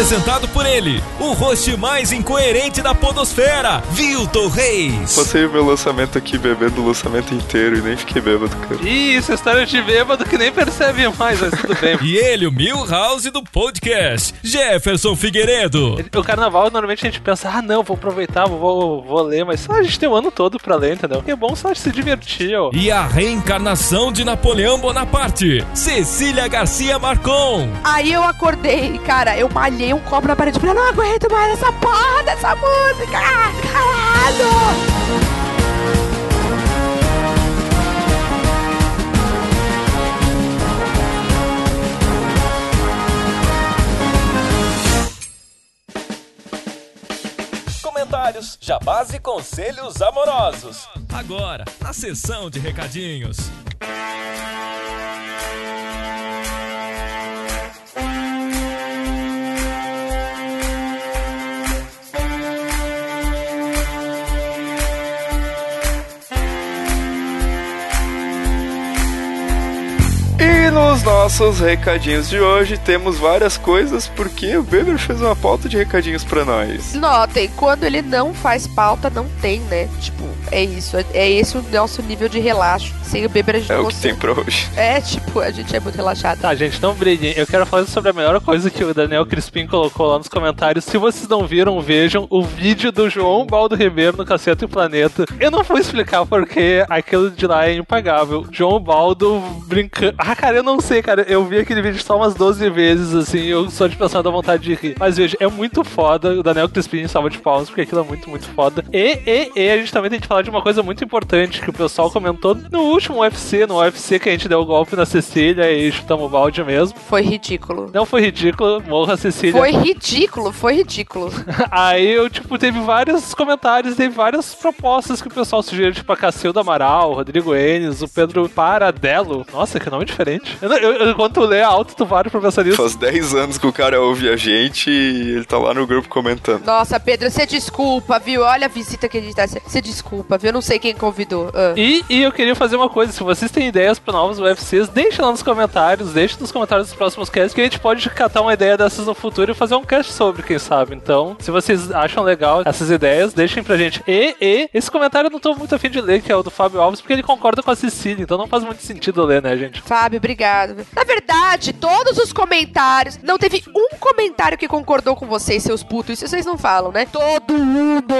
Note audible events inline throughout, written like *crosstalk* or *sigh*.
Apresentado por ele, o host mais incoerente da podosfera, Vilton Reis. Passei o meu lançamento aqui bebendo o lançamento inteiro e nem fiquei bêbado, cara. Ih, essa história de bêbado que nem percebe mais, mas tudo bem. *laughs* e ele, o Milhouse do podcast, Jefferson Figueiredo. O carnaval, normalmente a gente pensa, ah não, vou aproveitar, vou, vou ler, mas só a gente tem o ano todo pra ler, entendeu? Que é bom só se divertir, ó. E a reencarnação de Napoleão Bonaparte, Cecília Garcia Marcon. Aí eu acordei, cara, eu malhei um copo na parede. Falei, não aguento mais essa porra dessa música. Caralho! Comentários, jabás e conselhos amorosos. Agora, na sessão de recadinhos. Nos nossos recadinhos de hoje temos várias coisas porque o Beber fez uma pauta de recadinhos pra nós. Notem, quando ele não faz pauta, não tem, né? Tipo, é isso. É, é esse o nosso nível de relaxo. Sem o Beber a gente É o que tem pra hoje. É, tipo, a gente é muito relaxado. Tá, gente, não briguem. Eu quero falar sobre a melhor coisa que o Daniel Crispim colocou lá nos comentários. Se vocês não viram, vejam o vídeo do João Baldo Ribeiro no Caceta e Planeta. Eu não vou explicar porque aquilo de lá é impagável. João Baldo brincando. Ah, cara, eu não sei, cara. Eu vi aquele vídeo só umas 12 vezes, assim. Eu só de pensar da vontade de rir. Mas veja, é muito foda. O Daniel Crispim salva de palmas, porque aquilo é muito, muito foda. E, e, e a gente também tem que falar de uma coisa muito importante que o pessoal comentou no último UFC, no UFC que a gente deu o golpe na Cecília e chutamos o balde mesmo. Foi ridículo. Não foi ridículo, morra Cecília. Foi ridículo, foi ridículo. *laughs* Aí eu, tipo, teve vários comentários, teve várias propostas que o pessoal sugeriu, tipo a Cacilda Amaral, o Rodrigo Enes, o Pedro Paradello. Nossa, que nome diferente. Eu, eu, quando tu lê alto, tu para pra pensar nisso. Faz 10 anos que o cara ouve a gente e ele tá lá no grupo comentando. Nossa, Pedro, você desculpa, viu? Olha a visita que a gente tá. Você desculpa, viu? Eu não sei quem convidou. Ah. E, e eu queria fazer uma coisa: se vocês têm ideias pra novos UFCs, deixa lá nos comentários, deixa nos comentários dos próximos casts, que a gente pode catar uma ideia dessas no futuro e fazer um cast sobre, quem sabe. Então, se vocês acham legal essas ideias, deixem pra gente. E, e, esse comentário eu não tô muito afim de ler, que é o do Fábio Alves, porque ele concorda com a Cecília, então não faz muito sentido ler, né, gente? Fábio, obrigado. Na verdade, todos os comentários. Não teve um comentário que concordou com vocês, seus putos. Isso vocês não falam, né? Todo mundo,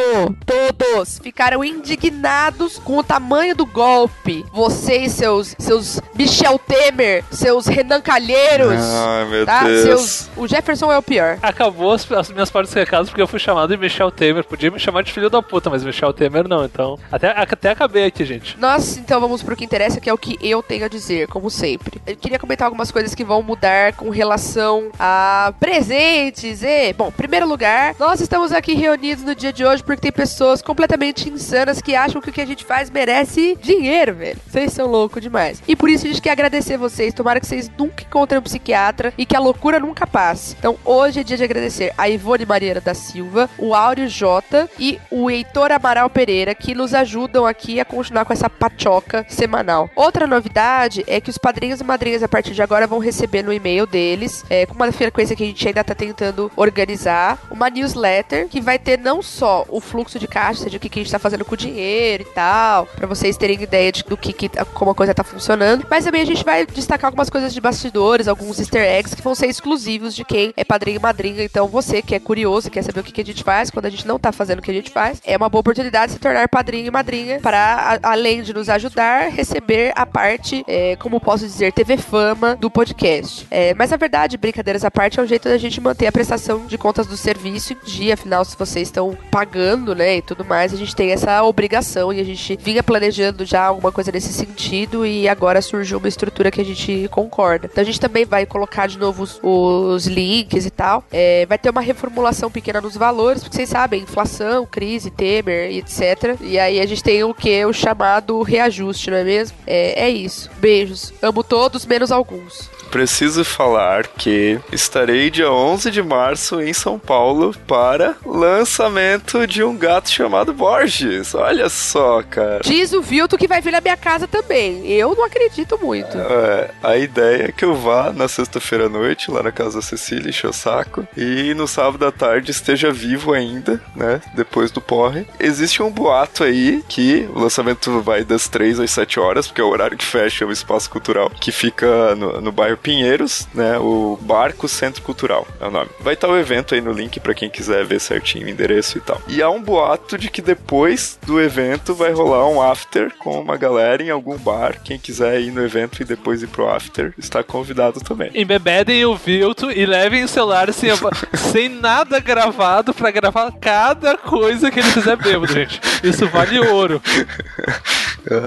todos, ficaram indignados com o tamanho do golpe. Vocês, seus, seus Michel Temer, seus Renan Calheiros. Ai, meu tá? Deus. Seus, o Jefferson é o pior. Acabou as, as minhas partes recados porque eu fui chamado de Michel Temer. Podia me chamar de filho da puta, mas Michel Temer não. Então, até, até acabei aqui, gente. Nós, então, vamos pro que interessa, que é o que eu tenho a dizer, como sempre. Eu queria comentar algumas coisas que vão mudar com relação a presentes e... Bom, primeiro lugar, nós estamos aqui reunidos no dia de hoje porque tem pessoas completamente insanas que acham que o que a gente faz merece dinheiro, velho. Vocês são loucos demais. E por isso a gente quer agradecer vocês. Tomara que vocês nunca encontrem um psiquiatra e que a loucura nunca passe. Então, hoje é dia de agradecer a Ivone Mariana da Silva, o Áureo Jota e o Heitor Amaral Pereira, que nos ajudam aqui a continuar com essa pachoca semanal. Outra novidade é que os padrinhos e madrinhas a partir de agora vão receber no e-mail deles, é, com uma frequência que a gente ainda tá tentando organizar, uma newsletter que vai ter não só o fluxo de caixa, de o que, que a gente tá fazendo com o dinheiro e tal, para vocês terem ideia de, do que, que como a coisa tá funcionando, mas também a gente vai destacar algumas coisas de bastidores, alguns easter eggs que vão ser exclusivos de quem é padrinho e madrinha. Então você que é curioso e quer saber o que, que a gente faz quando a gente não tá fazendo o que a gente faz, é uma boa oportunidade de se tornar padrinho e madrinha para, além de nos ajudar, receber a parte, é, como posso dizer, TV Fama do podcast. É, mas na verdade, brincadeiras à parte, é um jeito da gente manter a prestação de contas do serviço em dia. Afinal, se vocês estão pagando, né, e tudo mais, a gente tem essa obrigação e a gente vinha planejando já alguma coisa nesse sentido e agora surgiu uma estrutura que a gente concorda. Então a gente também vai colocar de novo os, os links e tal. É, vai ter uma reformulação pequena nos valores, porque vocês sabem, inflação, crise, Temer etc. E aí a gente tem o que? O chamado reajuste, não é mesmo? É, é isso. Beijos. Amo todos, menos alguns preciso falar que estarei dia 11 de março em São Paulo para lançamento de um gato chamado Borges. Olha só, cara. Diz o Vilto que vai vir na minha casa também. Eu não acredito muito. É, a ideia é que eu vá na sexta-feira à noite lá na casa da Cecília, encher o saco, e no sábado à tarde esteja vivo ainda, né? Depois do porre. Existe um boato aí que o lançamento vai das 3 às 7 horas, porque é o horário que fecha o espaço cultural, que fica no, no bairro Pinheiros, né? O Barco Centro Cultural é o nome. Vai estar o evento aí no link para quem quiser ver certinho o endereço e tal. E há um boato de que depois do evento vai rolar um after com uma galera em algum bar. Quem quiser ir no evento e depois ir pro after está convidado também. Embebedem o Vilto e levem o celular sem, *laughs* sem nada gravado para gravar cada coisa que ele fizer bêbado, gente. Isso vale ouro. *laughs*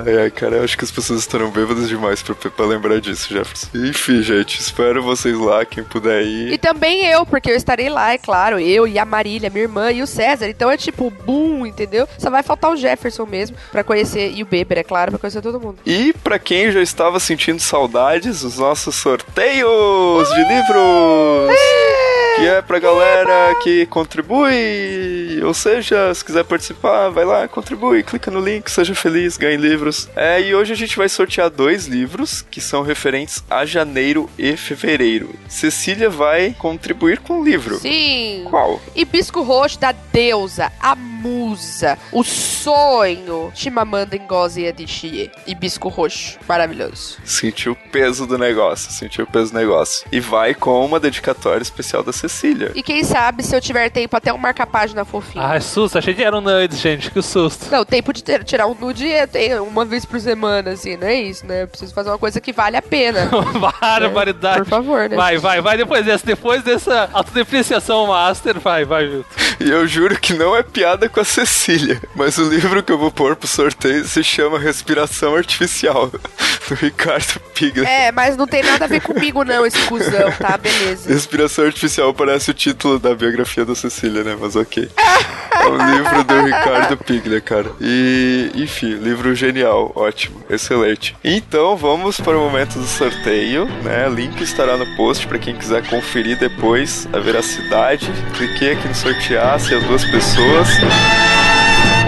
ai, ai, cara, eu acho que as pessoas estarão bêbadas demais pra, pra lembrar disso, Jefferson. Enfim, gente. Espero vocês lá, quem puder ir. E também eu, porque eu estarei lá, é claro. Eu e a Marília, minha irmã e o César. Então é tipo, boom, entendeu? Só vai faltar o Jefferson mesmo pra conhecer. E o Beber, é claro, pra conhecer todo mundo. E pra quem já estava sentindo saudades, os nossos sorteios de livros! Que é pra galera que contribui. Ou seja, se quiser participar, vai lá, contribui, clica no link, seja feliz, ganhe livros. É, e hoje a gente vai sortear dois livros que são referentes a janeiro e fevereiro. Cecília vai contribuir com o livro. Sim. Qual? Hibisco Roxo da Deusa, a musa, o sonho. Chimamanda Ngozi Adichie. Hibisco Roxo. Maravilhoso. Sentiu o peso do negócio, sentiu o peso do negócio. E vai com uma dedicatória especial da Cecília. E quem sabe, se eu tiver tempo, até um marca-página fofinho. Ai, susto, achei que era um nude, gente, que susto. Não, tempo de ter, tirar um nude é tem uma vez por semana, assim, não é isso, né? Eu preciso fazer uma coisa que vale a pena. *laughs* Barbaridade. Por favor, né? Vai, vai, vai depois dessa. Depois dessa autodepreciação master, vai, vai, Vilto. E eu juro que não é piada com a Cecília, mas o livro que eu vou pôr pro sorteio se chama Respiração Artificial, *laughs* do Ricardo Pigler. É, mas não tem nada a ver comigo, não, esse cuzão, tá? Beleza. Respiração Artificial parece o título da biografia da Cecília, né? Mas ok. *laughs* É o livro do Ricardo Pigler, cara. E, enfim, livro genial, ótimo, excelente. Então, vamos para o momento do sorteio, né? Link estará no post para quem quiser conferir depois a veracidade. Cliquei aqui no sortear, se as duas pessoas.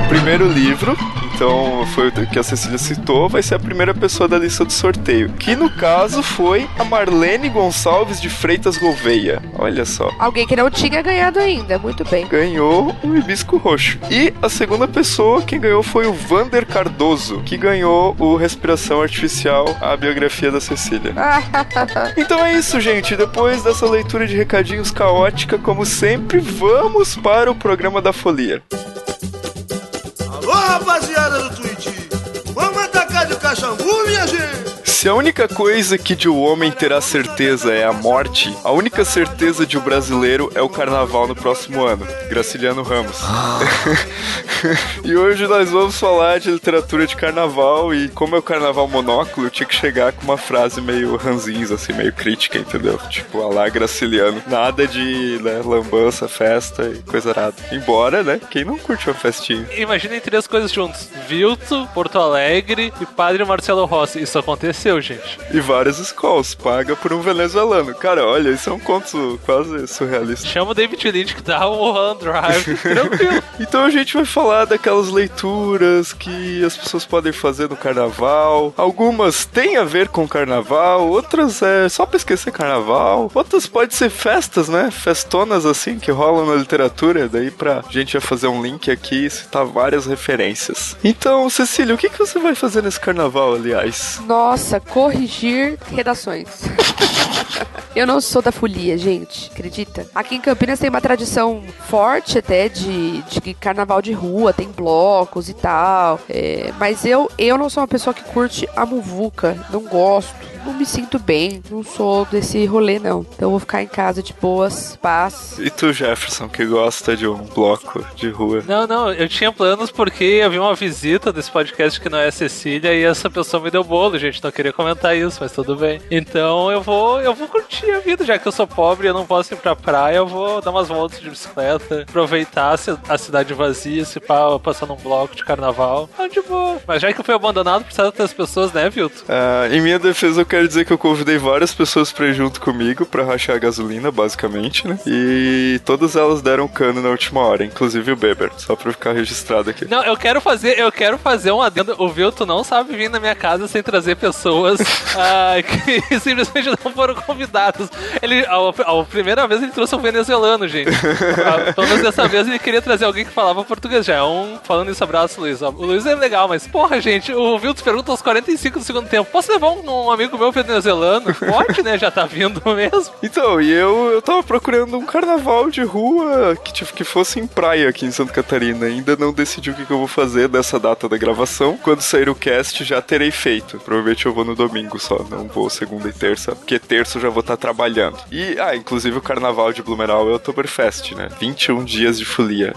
Primeiro livro, então foi o que a Cecília citou, vai ser a primeira pessoa da lista do sorteio. Que no caso foi a Marlene Gonçalves de Freitas Gouveia. Olha só. Alguém que não tinha ganhado ainda, muito bem. Ganhou um hibisco roxo. E a segunda pessoa, quem ganhou foi o Vander Cardoso, que ganhou o Respiração Artificial, a biografia da Cecília. *laughs* Então é isso, gente. Depois dessa leitura de recadinhos caótica, como sempre, vamos para o programa da Folia. Alô, rapaziada cachambu, minha gente! Se a única coisa que de um homem terá certeza é a morte, a única certeza de um brasileiro é o carnaval no próximo ano. Graciliano Ramos. *laughs* e hoje nós vamos falar de literatura de carnaval e como é o carnaval monóculo, eu tinha que chegar com uma frase meio ranzinza, assim, meio crítica, entendeu? Tipo, alá Graciliano. Nada de né, lambança, festa e coisa nada. Embora, né, quem não curte uma festinha? Imaginem três coisas juntos: Vilto, Porto Alegre e Padre Marcelo Rossi. Isso aconteceu, gente. E várias escolas, paga por um venezuelano. Cara, olha, isso é um conto quase surrealista. Chama o David Lynch que dá o Mulholland Drive. *laughs* Tranquilo. Então a gente vai falar daquelas leituras que as pessoas podem fazer no carnaval. Algumas têm a ver com carnaval, outras é só pra esquecer carnaval. Outras podem ser festas, né? Festonas assim que rolam na literatura. Daí pra gente vai fazer um link aqui e citar várias referências. Então, Cecília, o que, que você vai fazer nesse carnaval, aliás? Nossa, corrigir redações. *laughs* Eu não sou da folia, gente, acredita? Aqui em Campinas tem uma tradição forte até de, de carnaval de rua, tem blocos e tal. é, mas eu, eu não sou uma pessoa que curte a muvuca, não gosto. Não me sinto bem, não sou desse rolê, não. Então eu vou ficar em casa de boas, paz. E tu, Jefferson, que gosta de um bloco de rua? Não, não, eu tinha planos porque havia uma visita desse podcast que não é a Cecília e essa pessoa me deu bolo, gente. Não queria comentar isso, mas tudo bem. Então eu vou, eu vou curtir a vida, já que eu sou pobre e eu não posso ir pra praia, eu vou dar umas voltas de bicicleta, aproveitar a ci- a cidade vazia, se pá, passando um bloco de carnaval. Tá de boa. Mas já que eu fui abandonado por certas pessoas, né, Vilto? Ah, em minha defesa, eu quero dizer que eu convidei várias pessoas pra ir junto comigo pra rachar a gasolina, basicamente, né? E todas elas deram cano na última hora, inclusive o Beber, só pra ficar registrado aqui. Não, eu quero fazer, eu quero fazer um adendo. O Vilto não sabe vir na minha casa sem trazer pessoas *laughs* ah, que *laughs* simplesmente não foram convidadas. Ele, a, a primeira vez ele trouxe um venezuelano, gente. *laughs* Ah, Pelo menos dessa vez ele queria trazer alguém que falava português. Já é um falando isso, abraço, Luiz. O Luiz é legal, mas porra, gente, o Vilto pergunta aos 45 do segundo tempo: posso levar um, um amigo meu venezuelano? Pode, né? Já tá vindo mesmo. Então, e eu, eu tava procurando um carnaval de rua que, tipo, que fosse em praia aqui em Santa Catarina. Ainda não decidi o que, que eu vou fazer dessa data da gravação. Quando sair o cast, já terei feito. Provavelmente eu vou no domingo só, não vou segunda e terça, porque terça eu já vou estar trabalhando. E, ah, inclusive o carnaval de Blumenau é o Oktoberfest, né? 21 dias de folia.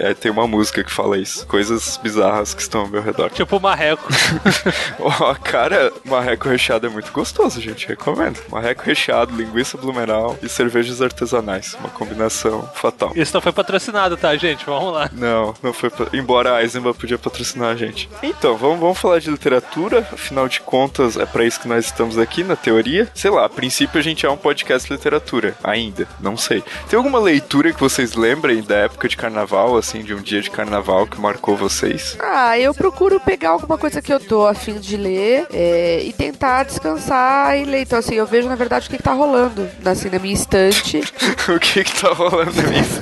É, é, tem uma música que fala isso. Coisas bizarras que estão ao meu redor. Tipo o marreco. *laughs* Ó, cara, marreco recheado é muito gostoso, gente. Recomendo. Marreco recheado, linguiça blumenau e cervejas artesanais. Uma combinação fatal. Isso não foi patrocinado, tá, gente? Vamos lá. Não, não foi. Embora a Eisenbahn podia patrocinar a gente. Então, vamos, vamos falar de literatura. Afinal de contas, é pra isso que nós estamos aqui, na teoria. Sei lá, a princípio a gente é um podcast de literatura. Ainda. Não sei. Tem alguma leitura que vocês lembrem da época de carnaval, assim, de um dia de carnaval que marcou vocês? Ah, eu procuro pegar alguma coisa que eu tô a fim de ler é, e tentar descansar e ler. Então, assim, eu vejo, na verdade, o que, que tá rolando assim, na minha estante. *laughs* o que que tá rolando nisso?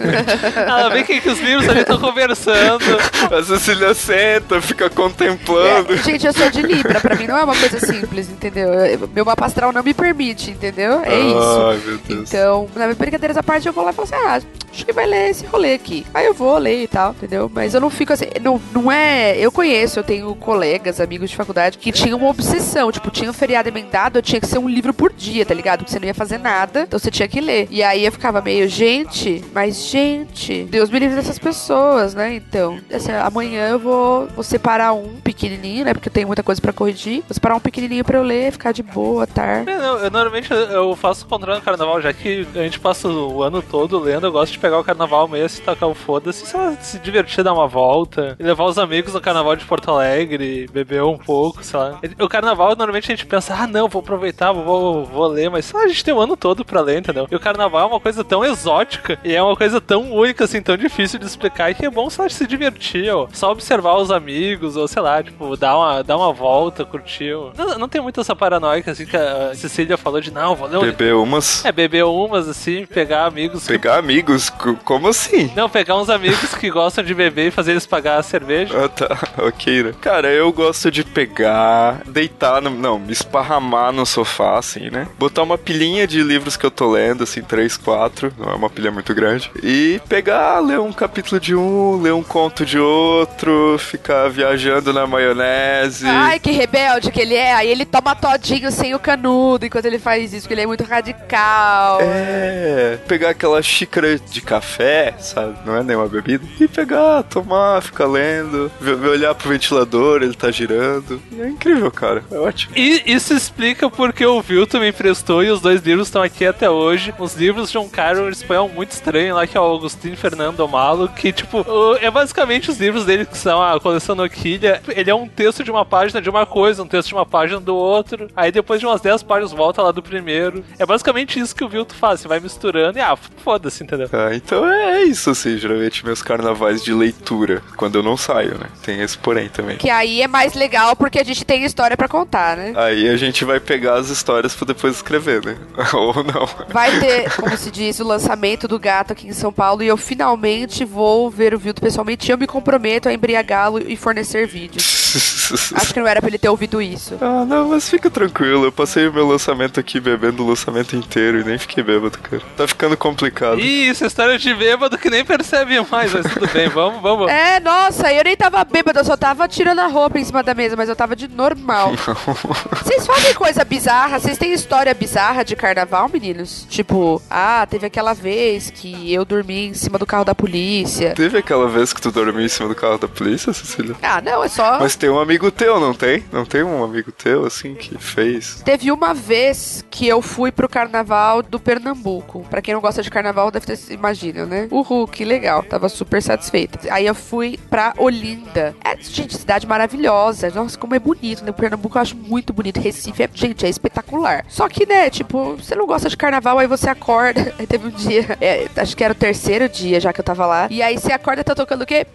Ah, vem que, que os livros ali estão conversando. A Cecília senta, fica contemplando. É, gente, eu sou de Libra, pra mim não é uma coisa simples, entendeu? Eu- Meu mapa astral não me permite, entendeu? É isso. Ai, meu Deus. Então, na minha brincadeiras à parte, eu vou lá e falo assim: ah, acho que vai ler esse rolê aqui. Aí eu vou ler e tal, entendeu? Mas eu não fico assim, não, não é. Eu conheço, eu tenho colegas, amigos de faculdade que tinham uma obsessão. Tipo, tinha um feriado emendado, eu tinha que ser um livro por dia, tá ligado? Porque você não ia fazer nada, então você tinha que ler. E aí eu ficava meio, gente, mas gente, Deus me livre dessas pessoas, né? Então, assim, amanhã eu vou, vou separar um pequenininho, né? Porque eu tenho muita coisa pra corrigir. Vou separar um pequenininho pra eu ler, ficar de boa, tá? É, eu, normalmente eu- faço o contrário no carnaval, já que a gente passa o ano todo lendo, eu gosto de pegar o carnaval mesmo, tacar o foda-se, se divertir, dar uma volta, levar os amigos no carnaval de Porto Alegre, beber um pouco, sei lá. O carnaval, normalmente a gente pensa, ah, não, vou aproveitar, vou, vou, ler, mas lá, a gente tem o ano todo pra ler, entendeu? E o carnaval é uma coisa tão exótica e é uma coisa tão única, assim, tão difícil de explicar, e que é bom, lá, se divertir, ó. Só observar os amigos, ou sei lá, tipo, dar uma, dar uma volta, curtir. Não, não tem muito essa paranoica, assim, que a Cecília falou de, não, vou ler um Beber umas. é, beber umas, assim, pegar amigos. Pegar amigos? C- Como assim? Não, pegar uns amigos que gostam de beber e fazer eles pagar a cerveja. Ah, tá. *laughs* Ok, né? Cara, eu gosto de pegar, deitar, no, não, me esparramar no sofá, assim, né? Botar uma pilhinha de livros que eu tô lendo, assim, três, quatro, não é uma pilha muito grande. E pegar, ler um capítulo de um, ler um conto de outro, ficar viajando na maionese. Ai, que rebelde que ele é. Aí ele toma todinho sem o canudo enquanto ele faz isso, porque ele é muito radical. É, pegar aquela xícara de café, sabe? Não é nenhuma bebida. E pegar, tomar, ficar lendo, olhar pro ventilador, ele tá girando. É incrível, cara. É ótimo. E isso explica porque o Vilto me emprestou e os dois livros estão aqui até hoje. Os livros de um cara um espanhol muito estranho lá, que é o Agostinho Fernando Malo, que, tipo, é basicamente os livros dele que são a coleção Noquilha. Ele é um texto de uma página de uma coisa, um texto de uma página do outro. Aí depois de umas 10 páginas volta lá do primeiro. É basicamente isso que o Vilto faz. Você vai misturando e, ah, foda-se, entendeu? Ah, então é isso, assim, geralmente meus carnavais de leitura, quando eu não saio, né? Tem esse porém também. Que aí é mais legal porque a gente tem história pra contar, né? Aí a gente vai pegar as histórias pra depois escrever, né? *laughs* Ou não. Vai ter, como se diz, o lançamento do gato aqui em São Paulo e eu finalmente vou ver o Vilto pessoalmente e eu me comprometo a embriagá-lo e fornecer vídeos. *laughs* Acho que não era pra ele ter ouvido isso. Ah, não, mas fica tranquilo. Eu passei o meu lançamento aqui bebendo o lançamento inteiro e nem fiquei bêbado, cara. Tá ficando complicado. Ih, isso é história de bêbado que nem percebe mais, mas tudo bem, vamos, vamos. É, nossa, eu nem tava bêbado, eu só tava tirando a roupa em cima da mesa, mas eu tava de normal. *laughs* Vocês falam tem coisa bizarra? Vocês têm história bizarra de carnaval, meninos? Tipo, ah, teve aquela vez que eu dormi em cima do carro da polícia. Teve aquela vez que tu dormiu em cima do carro da polícia, Cecília? Ah, não, é só. Mas tem um amigo teu, não tem? Não tem um amigo teu, assim, que fez? Teve uma vez que eu fui pro carnaval do Pernambuco. Pra quem não gosta de carnaval, deve ter, imagina, né? Uhul, que legal. Tava super satisfeita. Aí eu fui pra Olinda. É, gente, cidade maravilhosa. Nossa, como é bonito, né? O Pernambuco eu acho muito bonito. Recife, é, gente, é espetacular. Só que, né, tipo, você não gosta de carnaval, aí você acorda. *laughs* Aí teve um dia, é, acho que era o terceiro dia já que eu tava lá. E aí você acorda e tá tocando o quê?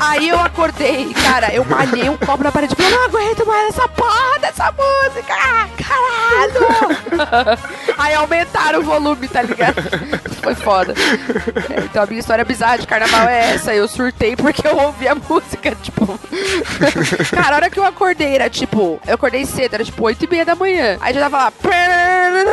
Aí eu acordei, cara, eu malhei um copo na parede. Eu não aguento mais essa porra dessa música! Caralho! Aí aumentaram o volume, tá ligado? Foi foda. É, então a minha história bizarra de carnaval é essa. Eu surtei porque eu ouvi a *laughs* música, tipo. Cara, a hora que eu acordei era tipo. Eu acordei cedo, era tipo 8 e meia da manhã. Aí já tava lá.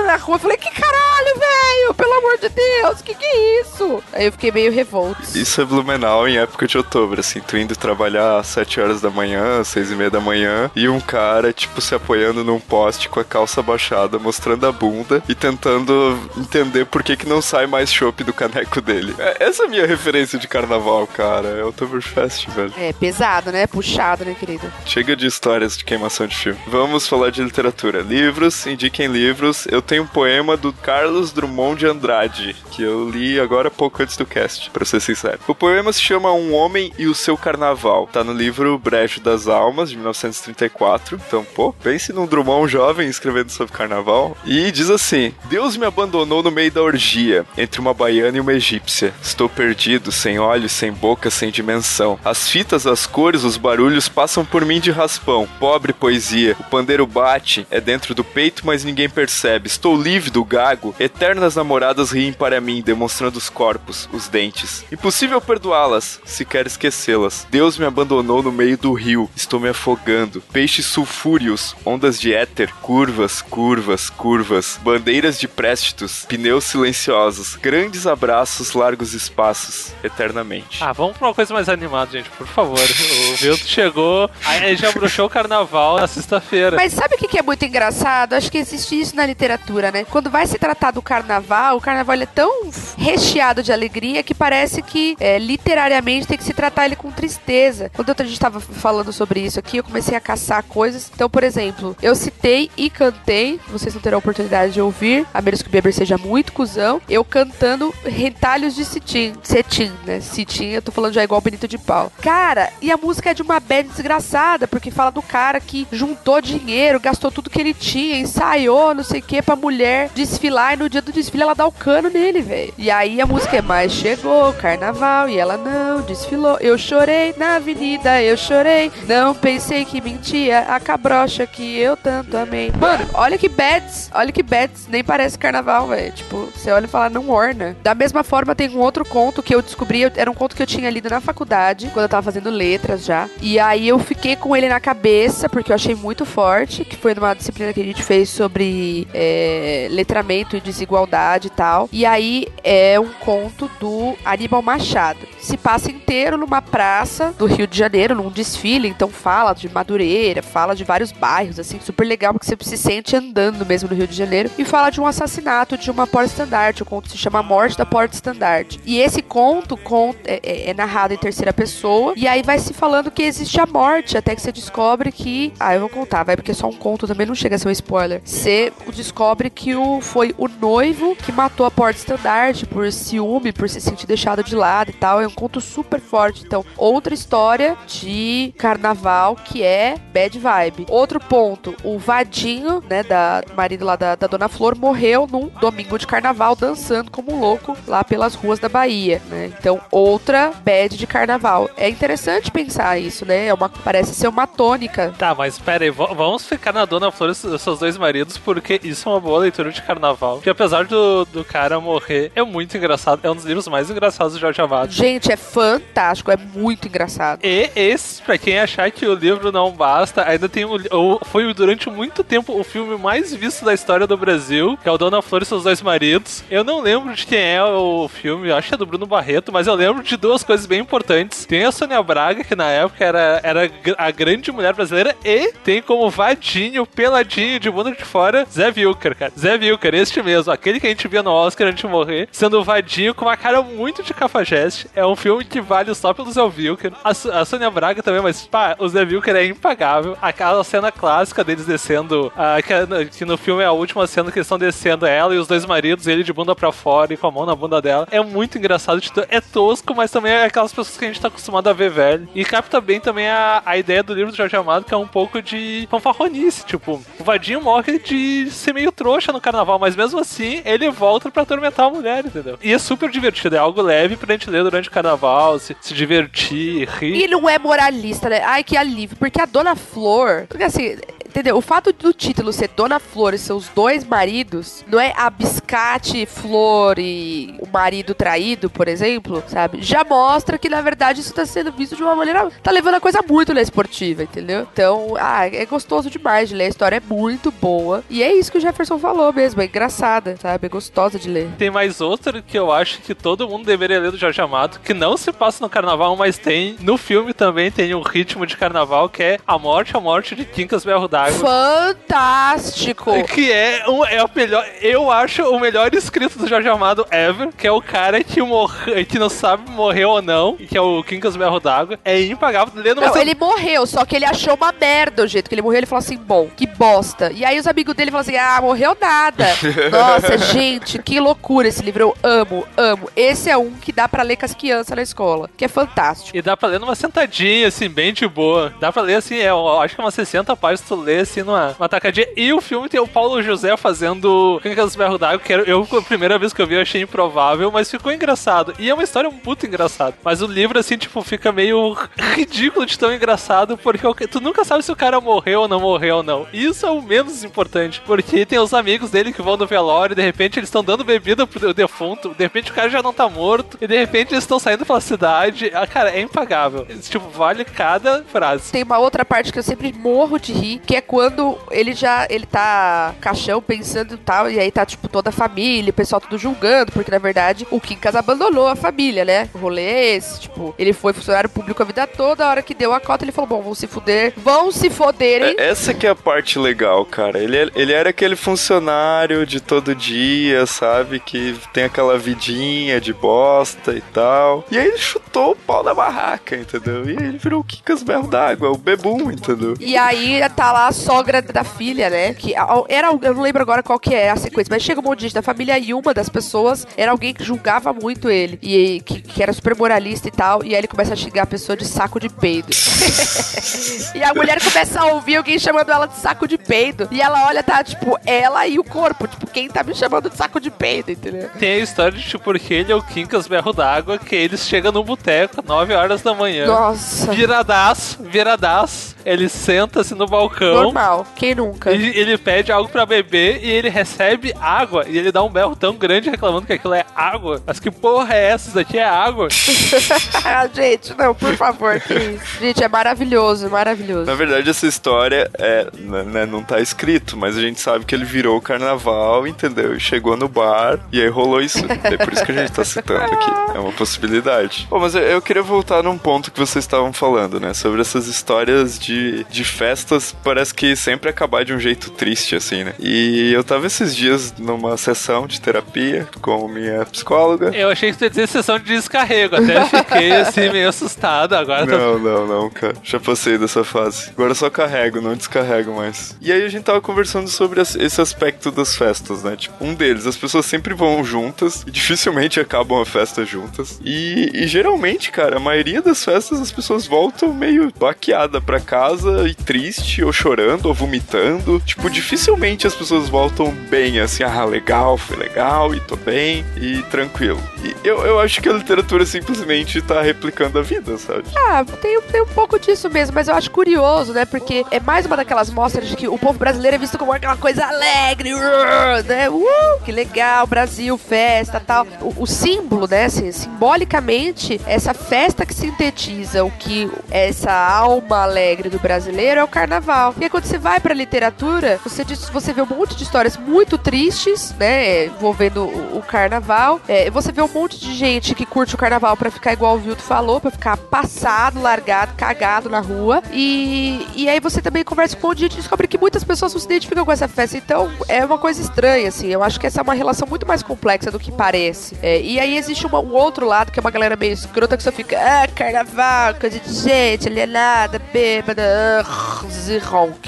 Na rua, eu falei, que caralho, velho! Pelo amor de Deus, que que é isso? Aí eu fiquei meio revolto. Isso é Blumenau em época de outubro, assim, tu indo trabalhar às 7 horas da manhã, 6 e meia da manhã, e um cara, tipo, se apoiando num poste com a calça baixada, mostrando a bunda e tentando entender por que que não sai mais chopp do caneco dele. É, essa é a minha referência de carnaval, cara, é Oktoberfest, velho. É pesado, né? Puxado, né, querido? Chega de histórias de queimação de filme. Vamos falar de literatura. Livros, indiquem livros. Eu tenho um poema do Carlos Drummond de Andrade, que eu li agora pouco antes do cast, pra ser sincero. O poema se chama Um Homem e o Seu Carnaval. Tá no livro Brejo das Almas, de 1934. Então, pô, pense num Drummond jovem escrevendo sobre carnaval. E diz assim: Deus me abandonou no meio da orgia, entre uma baiana e uma egípcia. Estou perdido, sem olhos, sem boca, sem dimensão. As fitas, as cores, os barulhos passam por mim de raspão. Pobre poesia. O pandeiro bate, é dentro do peito, mas ninguém percebe. Estou lívido, gago. Eternas namoradas riem para mim, demonstrando os corpos, os dentes. Impossível perdoá-las, se quer esquecê-las. Deus me abandonou no meio do rio. Estou me afogando. Peixes sulfúreos, ondas de éter, curvas, curvas, curvas. Bandeiras de préstitos, pneus silenciosos. Grandes abraços, largos espaços, eternamente. Ah, vamos pra uma coisa mais animada, gente, por favor. O Vilto chegou, aí já bruxou o carnaval na sexta-feira. Mas sabe o que é muito engraçado? Acho que existe isso na literatura, né? Quando vai se tratar do carnaval, o carnaval é tão recheado de alegria que parece que é, literariamente tem que se tratar ele com tristeza. Quando a gente tava falando sobre isso aqui, eu comecei a caçar coisas. Então, por exemplo, eu citei e cantei, vocês não terão oportunidade de ouvir, a menos que o Beber seja muito cuzão, eu cantando retalhos de cetim. Cetim, né? Cetim, eu tô falando já igual Benito de Pau. Cara, e a música é de uma bad desgraçada, porque fala do cara que juntou dinheiro, gastou tudo que ele tinha, ensaiou, não sei o que, pra mulher desfilar, e no dia do desfile ela dá o cano nele, velho. E aí a música é mais chegou carnaval e ela não desfilou. Eu chorei na avenida, eu chorei. Não pensei que mentia a cabrocha que eu tanto amei. Mano, olha que bads, olha que bads, nem parece carnaval, velho. Tipo, você olha e fala, não orna. Da mesma forma, tem um outro conto que eu descobri, era um conto que eu tinha lido na faculdade, quando eu tava fazendo letras já. E aí eu fiquei com ele na cabeça, porque eu achei muito forte, que foi numa disciplina que a gente fez sobre é, letramento e desigualdade e tal. E aí é um conto do Aníbal Machado. Se passa inteiro numa praça do Rio de Janeiro, num desfile, então fala de Madureira, fala de vários bairros, assim, super legal, porque você se sente andando mesmo no Rio de Janeiro. E fala de um assassinato de uma porta-estandarte. O conto se chama Morte da Porta-Estandarte. E esse conto, conto é, é, é narrado em terceira pessoa, e aí vai se falando que existe a morte, até que você descobre que. Ah, eu vou contar, vai, porque é só um conto também não chega a ser um spoiler. Você descobre que o, foi o noivo que matou a porta-estandarte por ciúme, por se sentir deixado de lado e tal. É um conto super forte. Então, outra história de carnaval que é bad vibe. Outro ponto, o Vadinho, né, da marido lá da, da Dona Flor, morreu num domingo de carnaval dançando como um louco lá pelas ruas da Bahia, né? Então, outra bad de carnaval. É interessante pensar isso, né? É uma, parece ser uma tônica. Tá, mas pera aí, vamos ficar na Dona Flor e seus dois maridos, porque isso é uma boa leitura de carnaval. Porque apesar do, do, do cara morrer é muito engraçado. É um dos livros mais engraçados do Jorge Amado. Gente, é fantástico, é muito engraçado. E esse, pra quem achar que o livro não basta, ainda tem um. Foi durante muito tempo o filme mais visto da história do Brasil, que é o Dona Flor e seus dois maridos. Eu não lembro de quem é o filme, acho que é do Bruno Barreto, mas eu lembro de duas coisas bem importantes. Tem a Sônia Braga, que na época era, era a grande mulher brasileira, e tem como vadinho, peladinho, de mundo de fora, Zé Vilker, cara. Zé Vilker, este mesmo, aquele que a gente via no Oscar antes de morrer, sendo vadinho com uma cara muito de cafajeste. É um filme que vale só pelo Zé Vilker. A, a Sônia Braga também, mas pá, o Zé Vilker é impagável. Aquela cena clássica deles descendo, uh, que, que, no filme é a última cena que eles estão descendo ela e os dois maridos, ele de bunda pra fora e com a mão na bunda dela. É muito engraçado, é tosco, mas também é aquelas pessoas que a gente tá acostumado a ver velho. E capta bem também a, a ideia do livro do Jorge Amado, que é um pouco de fanfarronice. Tipo, o Vadinho morre de ser meio trouxa no carnaval, mas mesmo assim ele volta para atormentar a mulher, entendeu? E é super divertido, é algo leve pra gente ler durante o carnaval, se, se divertir, rir. E não é moralista, né? Ai, que alívio. Porque a Dona Flor. Porque assim, entendeu? O fato do título ser Dona Flor e seus dois maridos não é a Biscate Flor e o marido traído, por exemplo, sabe? Já mostra que na verdade isso tá sendo visto de uma maneira. tá levando a coisa muito na esportiva, entendeu? Então, ah, é gostoso demais de ler. A história é muito boa. E é isso que o Jefferson falou mesmo. É engraçada, sabe? É gostosa de ler. Tem mais outra que eu acho que todo mundo deveria ler do Jorge Amado, que não se passa no carnaval, mas tem. No filme também tem um ritmo de carnaval que é A Morte, a Morte de Quincas Berro d'Água. Fantástico! Que é, um, é o melhor, eu acho o melhor escrito do Jorge Amado ever, que é o cara que morre, que não sabe morrer ou não, que é o Quincas Berro d'Água. É impagável. Lendo não, ele morreu, só que ele achou uma merda o jeito que ele morreu. Ele falou assim, bom, que bosta. E aí os amigos dele falam assim, ah, morreu nada. *laughs* Nossa, gente, que loucura esse livro. Eu amo, amo. Esse é um que dá pra ler com as crianças na escola, que é fantástico. E dá pra ler numa sentadinha, assim, bem de boa. Dá pra ler, assim, é, eu acho que é umas 60 páginas tu lê, assim, numa, numa tacadinha. E o filme tem o Paulo José fazendo Crônicas do Berro d'Água, que eu, a primeira vez que eu vi, eu achei improvável, mas ficou engraçado. E é uma história muito engraçada. Mas o livro, assim, tipo, fica meio *laughs* ridículo de tão engraçado, porque tu nunca sabe se o cara morreu ou não morreu ou não. Isso é o menos importante, porque tem os amigos dele que vão no velório, e de repente eles estão dando bebida pro defunto, de repente o cara já não tá morto, e de repente eles estão saindo pela cidade. Ah, cara, é impagável. Tipo, vale cada frase. Tem uma outra parte que eu sempre morro de rir, que é quando ele já ele tá caixão pensando e tal, e aí tá, tipo, toda a família, o pessoal tudo julgando, porque na verdade o Quincas abandonou a família, né? O rolê é esse, tipo, ele foi funcionário público a vida toda, a hora que deu a cota, ele falou: bom, vão se fuder, vão se foderem. É, essa que é a parte legal, cara. Ele, é, ele era aquele funcionário de todo dia, sabe? Que tem aquela vidinha de bosta e tal. E aí ele chutou o pau da barraca, entendeu? E aí ele virou o Kikas Berro d'Água, o bebum, entendeu? E aí tá lá a sogra da filha, né? Que era, eu não lembro agora qual que é a sequência, mas chega um monte de gente da família e uma das pessoas era alguém que julgava muito ele. E que, que era super moralista e tal. E aí ele começa a xingar a pessoa de saco de peido. *laughs* e a mulher começa a ouvir alguém chamando ela de saco de peido. E ela olha, tá, tipo, ela e o corpo. Tipo, quem tá me chamando de saco de peido, entendeu? Tem a história de, tipo, porque ele é o Quincas Berro d'Água, que eles chegam no boteco, 9 horas da manhã. Nossa. Viradaço, viradaço. Ele senta-se no balcão. Normal, quem nunca? Ele, ele pede algo para beber e ele recebe água. E ele dá um berro tão grande reclamando que aquilo é água. Mas que porra é essa? Isso daqui é água? *laughs* Gente, não, por favor, que isso. Gente, é maravilhoso, maravilhoso. Na verdade, essa história é, né, não tá escrito, mas a gente sabe que ele virou o carnaval, entendeu? E chegou no bar e aí rolou isso. É por isso que a gente tá citando aqui. É uma possibilidade. Bom, mas eu, eu queria voltar num ponto que vocês estavam falando, né? Sobre essas histórias de, de festas, parece que sempre acabar de um jeito triste, assim, né? E eu tava esses dias numa sessão de terapia com minha psicóloga. Eu achei que você ia dizer sessão de descarrego, até fiquei *laughs* assim meio assustado agora. Não, tô... não, não, cara. Já passei dessa fase. Agora só carrego, não descarrego mais. E aí a gente tava conversando sobre esse aspecto das festas, né? Tipo, um deles, as pessoas sempre vão juntas e dificilmente acabam a festa juntas. E, e geralmente, cara, a maioria das festas as pessoas voltam meio baqueada pra casa e triste ou chorando chorando ou vomitando. Tipo, dificilmente as pessoas voltam bem, assim, ah, legal, foi legal, e tô bem, e tranquilo. E eu, eu acho que a literatura simplesmente tá replicando a vida, sabe? Ah, tem, tem um pouco disso mesmo, mas eu acho curioso, né? Porque é mais uma daquelas mostras de que o povo brasileiro é visto como aquela coisa alegre, uh, né? Uh, que legal, Brasil, festa tal. O, o símbolo, né? Assim, simbolicamente, essa festa que sintetiza o que essa alma alegre do brasileiro é o carnaval. E aí, quando você vai pra literatura, você, você vê um monte de histórias muito tristes, né? Envolvendo o, o carnaval. É, você vê um monte de gente que curte o carnaval pra ficar igual o Vilto falou, pra ficar passado, largado, cagado na rua. E, e aí você também conversa com um monte de gente e descobre que muitas pessoas não se identificam com essa festa. Então é uma coisa estranha, assim. Eu acho que essa é uma relação muito mais complexa do que parece. É, e aí existe uma- um outro lado, que é uma galera meio escrota que só fica, ah, carnaval, coisa de gente, alienada, bêbada, ah,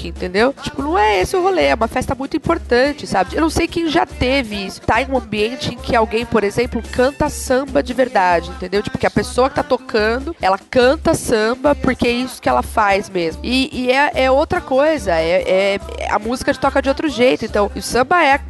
entendeu? Tipo, não é esse o rolê, é uma festa muito importante, sabe? Eu não sei quem já teve isso. Tá em um ambiente em que alguém, por exemplo, canta samba de verdade, entendeu? Tipo, que a pessoa que tá tocando, ela canta samba porque é isso que ela faz mesmo. E, e é, é outra coisa, é, é- a música toca de outro jeito. Então, o samba é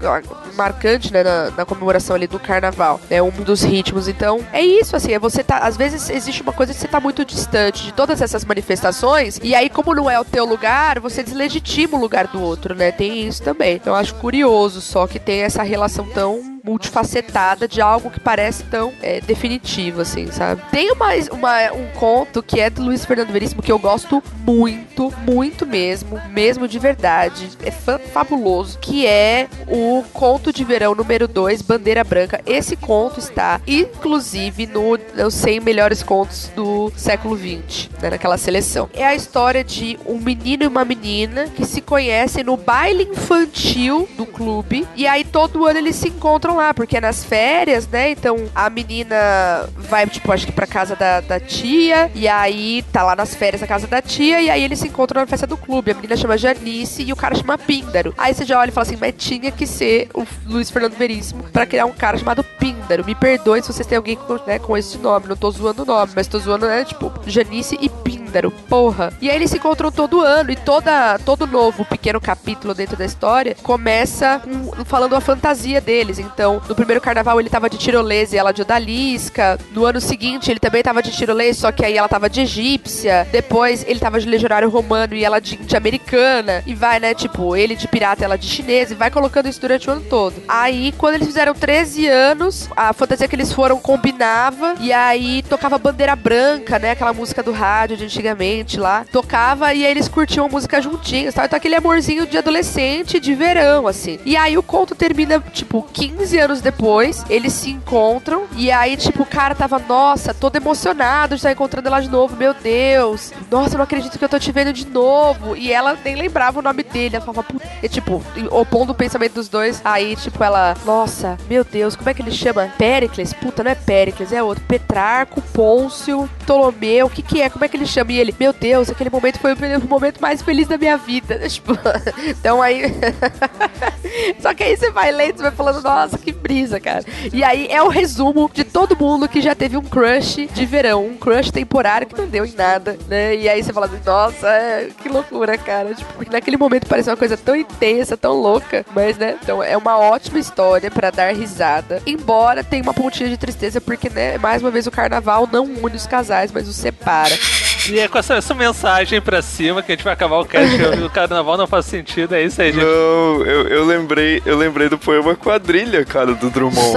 marcante, né, na, na comemoração ali do carnaval. É um dos ritmos. Então, é isso, assim, é você tá. Às vezes existe uma coisa que você tá muito distante de todas essas manifestações, e aí, como não é o teu lugar, você deslegitima o lugar do outro, né? Tem isso também. Então, eu acho curioso só que tem essa relação tão multifacetada de algo que parece tão é, definitivo, assim, sabe? Tem uma, uma- um conto que é do Luiz Fernando Veríssimo que eu gosto muito, muito mesmo, mesmo de verdade. É fa- fabuloso, que é o Conto de Verão número 2, Bandeira Branca. Esse conto está, inclusive, no, nos 100 melhores contos do século XX, né, naquela seleção. É a história de um menino e uma menina que se conhecem no baile infantil do clube, e aí todo ano eles se encontram lá, porque é nas férias, né? Então a menina vai, tipo, acho que pra casa da, da tia, e aí tá lá nas férias na casa da tia, e aí eles se encontram na festa do clube. A menina chama Janice e o cara chama Píndaro. Aí você já olha e fala assim, mas tinha que ser o Luiz Fernando Veríssimo pra criar um cara chamado Píndaro. Me perdoe se vocês têm alguém com, né, com esse nome, não tô zoando o nome, mas tô zoando, né, tipo, Janice e Píndaro, porra. E aí eles se encontram todo ano, e toda, todo novo pequeno capítulo dentro da história começa com- falando a fantasia deles. Então, no primeiro carnaval ele tava de tirolesa e ela de odalisca. No ano seguinte ele também tava de tirolesa, só que aí ela tava de egípcia. Depois ele tava de legionário romano e ela de, de americana. E vai, né, tipo, ele de pirata ela de chinesa. E vai colocando isso durante o ano todo. Aí, quando eles fizeram 13 anos, a fantasia que eles foram combinava. E aí tocava bandeira branca, né? Aquela música do rádio de antigamente lá. Tocava e eles curtiam música juntinhos? Então aquele amorzinho de adolescente, de verão, assim. E aí o conto termina, tipo, 15 anos depois, eles se encontram. E aí, tipo, o cara tava, nossa, todo emocionado de estar encontrando ela de novo. Meu Deus, nossa, não acredito que eu tô te vendo de novo. E ela nem lembrava o nome dele. Ela falava, puta. E, tipo, opondo o pensamento dos dois. Aí, tipo, ela, nossa, meu Deus, como é que ele chama? Péricles? Puta, não é Péricles, é outro. Petrarco, Pôncio, Ptolomeu, o que que é? Como é que ele chama? E ele, meu Deus, aquele momento foi o momento mais feliz da minha vida. *laughs* Tipo, então aí. *laughs* Só que aí você vai lendo, você vai falando, nossa, que brisa, cara. E aí é o resumo de todo mundo que já teve um crush de verão, um crush temporário que não deu em nada, né? E aí você fala, nossa, que loucura, cara. Tipo, porque naquele momento parece uma coisa tão intensa, tão louca. Mas, né? Então é uma ótima história pra dar risada. Embora tenha uma pontinha de tristeza, porque, né, mais uma vez o carnaval não une os casais, mas os separa. E é com essa, essa mensagem pra cima que a gente vai acabar o cast. o carnaval não faz sentido, é isso aí, gente. Não, eu, eu lembrei, eu lembrei do poema Quadrilha, cara, do Drummond.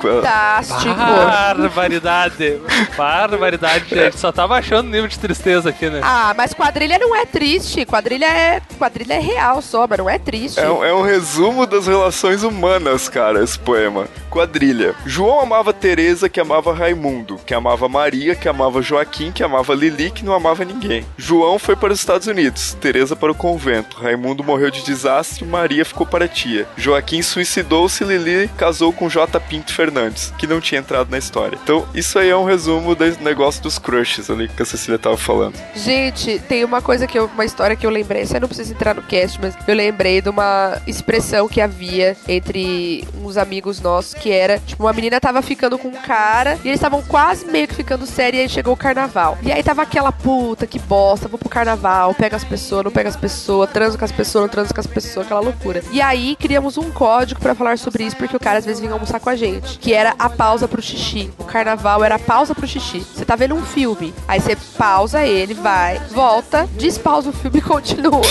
Fantástico. Barbaridade. Barbaridade, *laughs* gente. Só tava achando nível de tristeza aqui, né? Ah, mas quadrilha não é triste. Quadrilha é, quadrilha é real só, mas não é triste. É, um- é um resumo das relações humanas, cara, esse poema. Quadrilha. João amava Teresa, que amava Raimundo, que amava Maria, que amava Joaquim, que amava Lili, que não amava ninguém. João foi para os Estados Unidos, Teresa para o convento. Raimundo morreu de desastre, Maria ficou para a tia. Joaquim suicidou-se, Lili casou com J. Pinto Fernandes, que não tinha entrado na história. Então, isso aí é um resumo do negócio dos crushes ali que a Cecília tava falando. Gente, tem uma coisa que eu, uma história que eu lembrei, você não precisa entrar no cast, mas eu lembrei de uma expressão que havia entre uns amigos nossos, que era, tipo, uma menina tava ficando com um cara, e eles estavam quase meio que ficando sério, e aí chegou o carnaval. E aí tava aquela aquela puta, que bosta, vou pro carnaval, pega as pessoas, não pega as pessoas, transo com as pessoas, não transo com as pessoas, aquela loucura. E aí criamos um código pra falar sobre isso, porque o cara às vezes vinha almoçar com a gente, que era a pausa pro xixi. O carnaval era a pausa pro xixi. Você tá vendo um filme, aí você pausa ele, vai, volta, despausa o filme e *laughs* continua.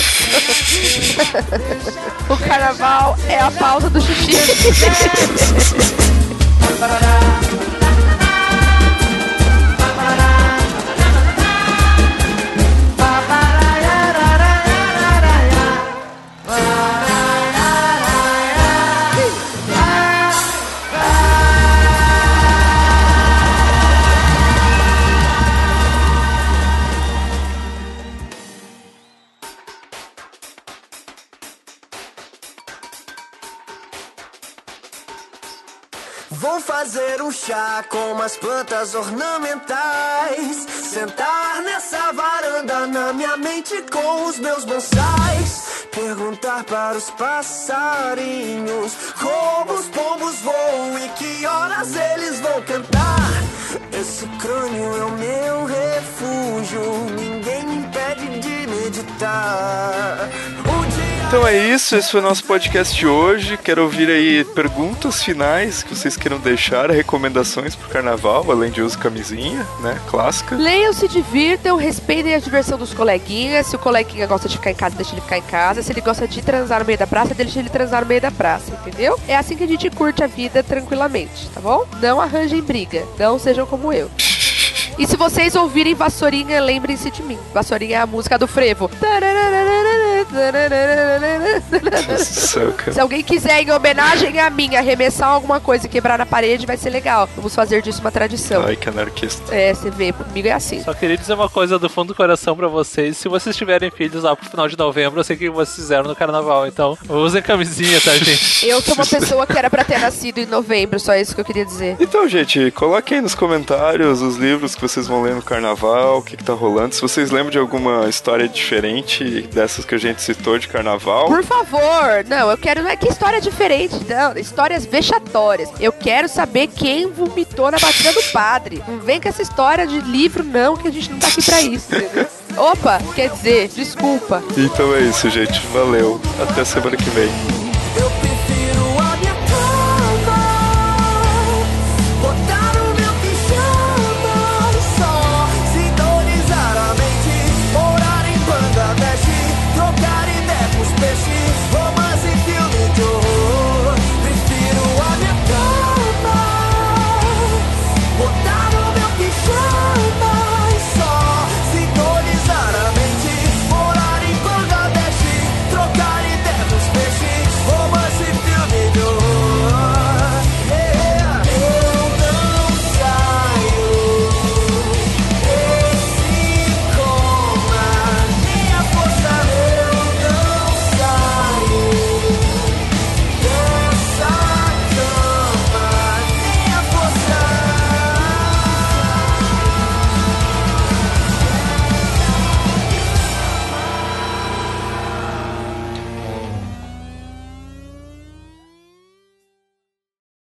o carnaval é a pausa do xixi. *laughs* Vou fazer um chá com umas plantas ornamentais. Sentar nessa varanda na minha mente com os meus bonsais. Perguntar para os passarinhos como os pombos voam e que horas eles vão cantar. Esse crânio é o meu refúgio. Ninguém me impede de meditar. Então é isso, esse foi o nosso podcast de hoje. Quero ouvir aí perguntas finais que vocês queiram deixar, recomendações pro carnaval, além de uso camisinha, né? Clássica. Leiam, se divirtam, respeitem a diversão dos coleguinhas. Se o coleguinha gosta de ficar em casa, deixa ele ficar em casa. Se ele gosta de transar no meio da praça, deixa ele transar no meio da praça, entendeu? É assim que a gente curte a vida tranquilamente, tá bom? Não arranjem briga. Não sejam como eu. *laughs* E se vocês ouvirem Vassourinha, lembrem-se de mim. Vassourinha é a música do frevo. Cara. Se alguém quiser, em homenagem a mim, arremessar alguma coisa e quebrar na parede, vai ser legal. Vamos fazer disso uma tradição. Ai, que anarquista. É, você vê, comigo é assim. Só queria dizer uma coisa do fundo do coração pra vocês. Se vocês tiverem filhos lá pro final de novembro, eu sei o que vocês fizeram no carnaval. Então, usem camisinha, tá, gente? *laughs* Eu sou uma pessoa que era pra ter nascido em novembro, só isso que eu queria dizer. Então, gente, coloque aí nos comentários os livros que vocês vão ler no carnaval, o que, que tá rolando. Se vocês lembram de alguma história diferente dessas que a gente citou de carnaval. Por favor, não, eu quero. Não é que história diferente, não. Histórias vexatórias. Eu quero saber quem vomitou na batida do padre. Não vem com essa história de livro, não, que a gente não tá aqui pra isso, entendeu? Opa, quer dizer, desculpa. Então é isso, gente. Valeu. Até semana que vem.